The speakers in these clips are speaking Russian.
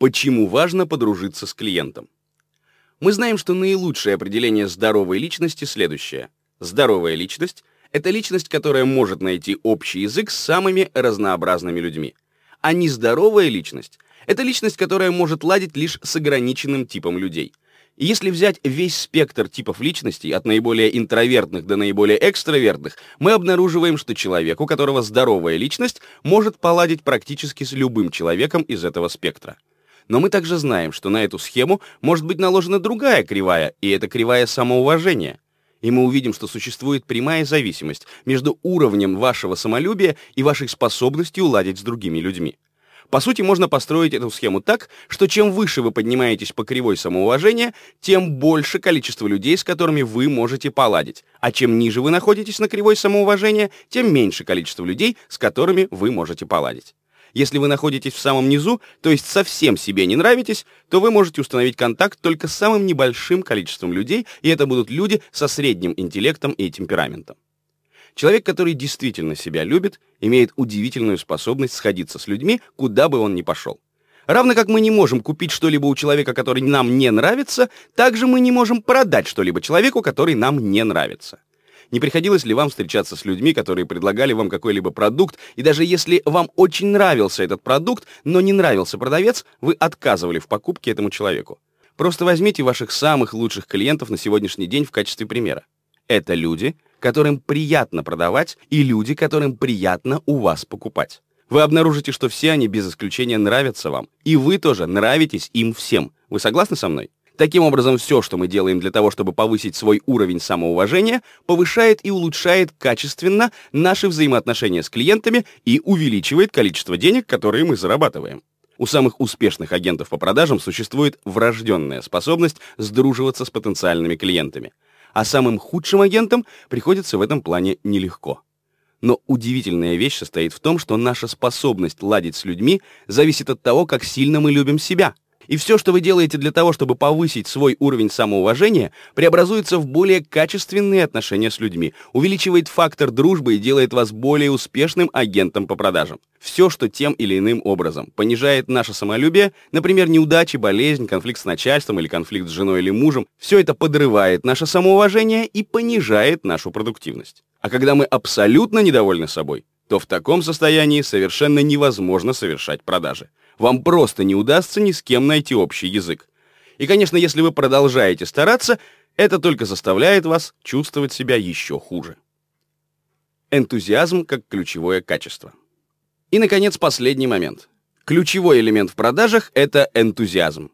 Почему важно подружиться с клиентом? Мы знаем, что наилучшее определение здоровой личности следующее. Здоровая личность — это личность, которая может найти общий язык с самыми разнообразными людьми. А нездоровая личность — это личность, которая может ладить лишь с ограниченным типом людей. И если взять весь спектр типов личностей, от наиболее интровертных до наиболее экстравертных, мы обнаруживаем, что человек, у которого здоровая личность, может поладить практически с любым человеком из этого спектра. Но мы также знаем, что на эту схему может быть наложена другая кривая, и это кривая самоуважения. И мы увидим, что существует прямая зависимость между уровнем вашего самолюбия и вашей способностью ладить с другими людьми. По сути, можно построить эту схему так, что чем выше вы поднимаетесь по кривой самоуважения, тем больше количество людей, с которыми вы можете поладить. А чем ниже вы находитесь на кривой самоуважения, тем меньше количество людей, с которыми вы можете поладить. Если вы находитесь в самом низу, то есть совсем себе не нравитесь, то вы можете установить контакт только с самым небольшим количеством людей, и это будут люди со средним интеллектом и темпераментом. Человек, который действительно себя любит, имеет удивительную способность сходиться с людьми, куда бы он ни пошел. Равно как мы не можем купить что-либо у человека, который нам не нравится, также мы не можем продать что-либо человеку, который нам не нравится. Не приходилось ли вам встречаться с людьми, которые предлагали вам какой-либо продукт, и даже если вам очень нравился этот продукт, но не нравился продавец, вы отказывали в покупке этому человеку? Просто возьмите ваших самых лучших клиентов на сегодняшний день в качестве примера. Это люди, которым приятно продавать, и люди, которым приятно у вас покупать. Вы обнаружите, что все они без исключения нравятся вам, и вы тоже нравитесь им всем. Вы согласны со мной? Таким образом, все, что мы делаем для того, чтобы повысить свой уровень самоуважения, повышает и улучшает качественно наши взаимоотношения с клиентами и увеличивает количество денег, которые мы зарабатываем. У самых успешных агентов по продажам существует врожденная способность сдруживаться с потенциальными клиентами. А самым худшим агентам приходится в этом плане нелегко. Но удивительная вещь состоит в том, что наша способность ладить с людьми зависит от того, как сильно мы любим себя – и все, что вы делаете для того, чтобы повысить свой уровень самоуважения, преобразуется в более качественные отношения с людьми, увеличивает фактор дружбы и делает вас более успешным агентом по продажам. Все, что тем или иным образом понижает наше самолюбие, например, неудачи, болезнь, конфликт с начальством или конфликт с женой или мужем, все это подрывает наше самоуважение и понижает нашу продуктивность. А когда мы абсолютно недовольны собой, то в таком состоянии совершенно невозможно совершать продажи вам просто не удастся ни с кем найти общий язык. И, конечно, если вы продолжаете стараться, это только заставляет вас чувствовать себя еще хуже. Энтузиазм как ключевое качество. И, наконец, последний момент. Ключевой элемент в продажах — это энтузиазм.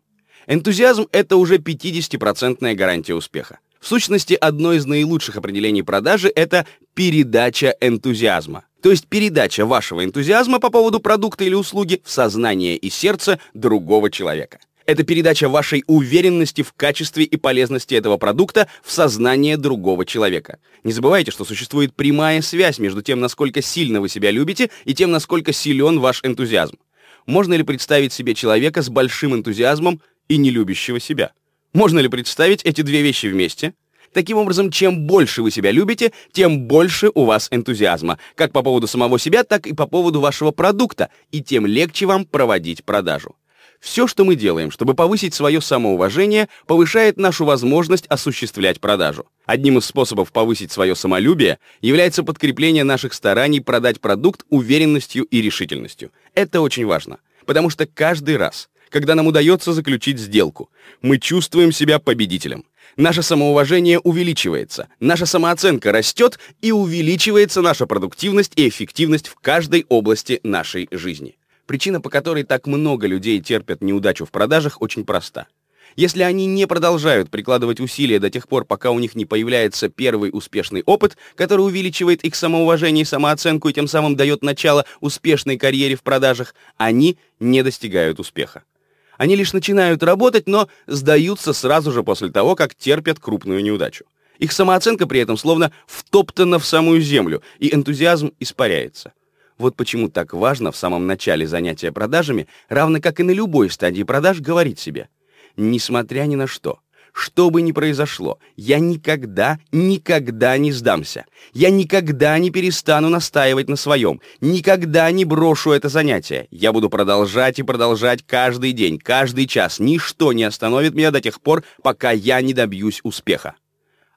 Энтузиазм — это уже 50% гарантия успеха. В сущности, одно из наилучших определений продажи — это передача энтузиазма. То есть передача вашего энтузиазма по поводу продукта или услуги в сознание и сердце другого человека. Это передача вашей уверенности в качестве и полезности этого продукта в сознание другого человека. Не забывайте, что существует прямая связь между тем, насколько сильно вы себя любите, и тем, насколько силен ваш энтузиазм. Можно ли представить себе человека с большим энтузиазмом и не любящего себя? Можно ли представить эти две вещи вместе? Таким образом, чем больше вы себя любите, тем больше у вас энтузиазма, как по поводу самого себя, так и по поводу вашего продукта, и тем легче вам проводить продажу. Все, что мы делаем, чтобы повысить свое самоуважение, повышает нашу возможность осуществлять продажу. Одним из способов повысить свое самолюбие является подкрепление наших стараний продать продукт уверенностью и решительностью. Это очень важно, потому что каждый раз, когда нам удается заключить сделку, мы чувствуем себя победителем. Наше самоуважение увеличивается, наша самооценка растет и увеличивается наша продуктивность и эффективность в каждой области нашей жизни. Причина, по которой так много людей терпят неудачу в продажах, очень проста. Если они не продолжают прикладывать усилия до тех пор, пока у них не появляется первый успешный опыт, который увеличивает их самоуважение и самооценку и тем самым дает начало успешной карьере в продажах, они не достигают успеха. Они лишь начинают работать, но сдаются сразу же после того, как терпят крупную неудачу. Их самооценка при этом словно втоптана в самую землю, и энтузиазм испаряется. Вот почему так важно в самом начале занятия продажами, равно как и на любой стадии продаж, говорить себе, несмотря ни на что, Что бы ни произошло, я никогда, никогда не сдамся. Я никогда не перестану настаивать на своем. Никогда не брошу это занятие. Я буду продолжать и продолжать каждый день, каждый час. Ничто не остановит меня до тех пор, пока я не добьюсь успеха.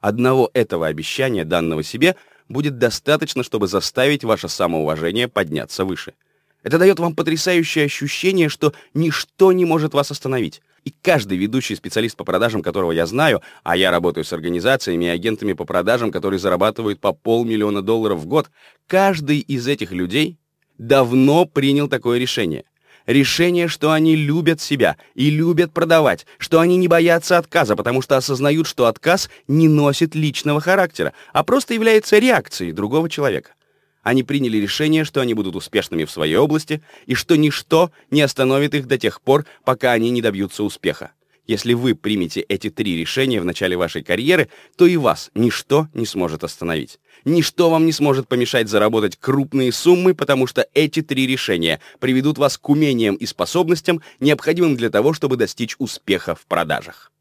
Одного этого обещания, данного себе, будет достаточно, чтобы заставить ваше самоуважение подняться выше. Это дает вам потрясающее ощущение, что ничто не может вас остановить. И каждый ведущий специалист по продажам, которого я знаю, а я работаю с организациями и агентами по продажам, которые зарабатывают по полмиллиона долларов в год, каждый из этих людей давно принял такое решение. Решение, что они любят себя и любят продавать, что они не боятся отказа, потому что осознают, что отказ не носит личного характера, а просто является реакцией другого человека. Они приняли решение, что они будут успешными в своей области и что ничто не остановит их до тех пор, пока они не добьются успеха. Если вы примете эти три решения в начале вашей карьеры, то и вас ничто не сможет остановить. Ничто вам не сможет помешать заработать крупные суммы, потому что эти три решения приведут вас к умениям и способностям, необходимым для того, чтобы достичь успеха в продажах.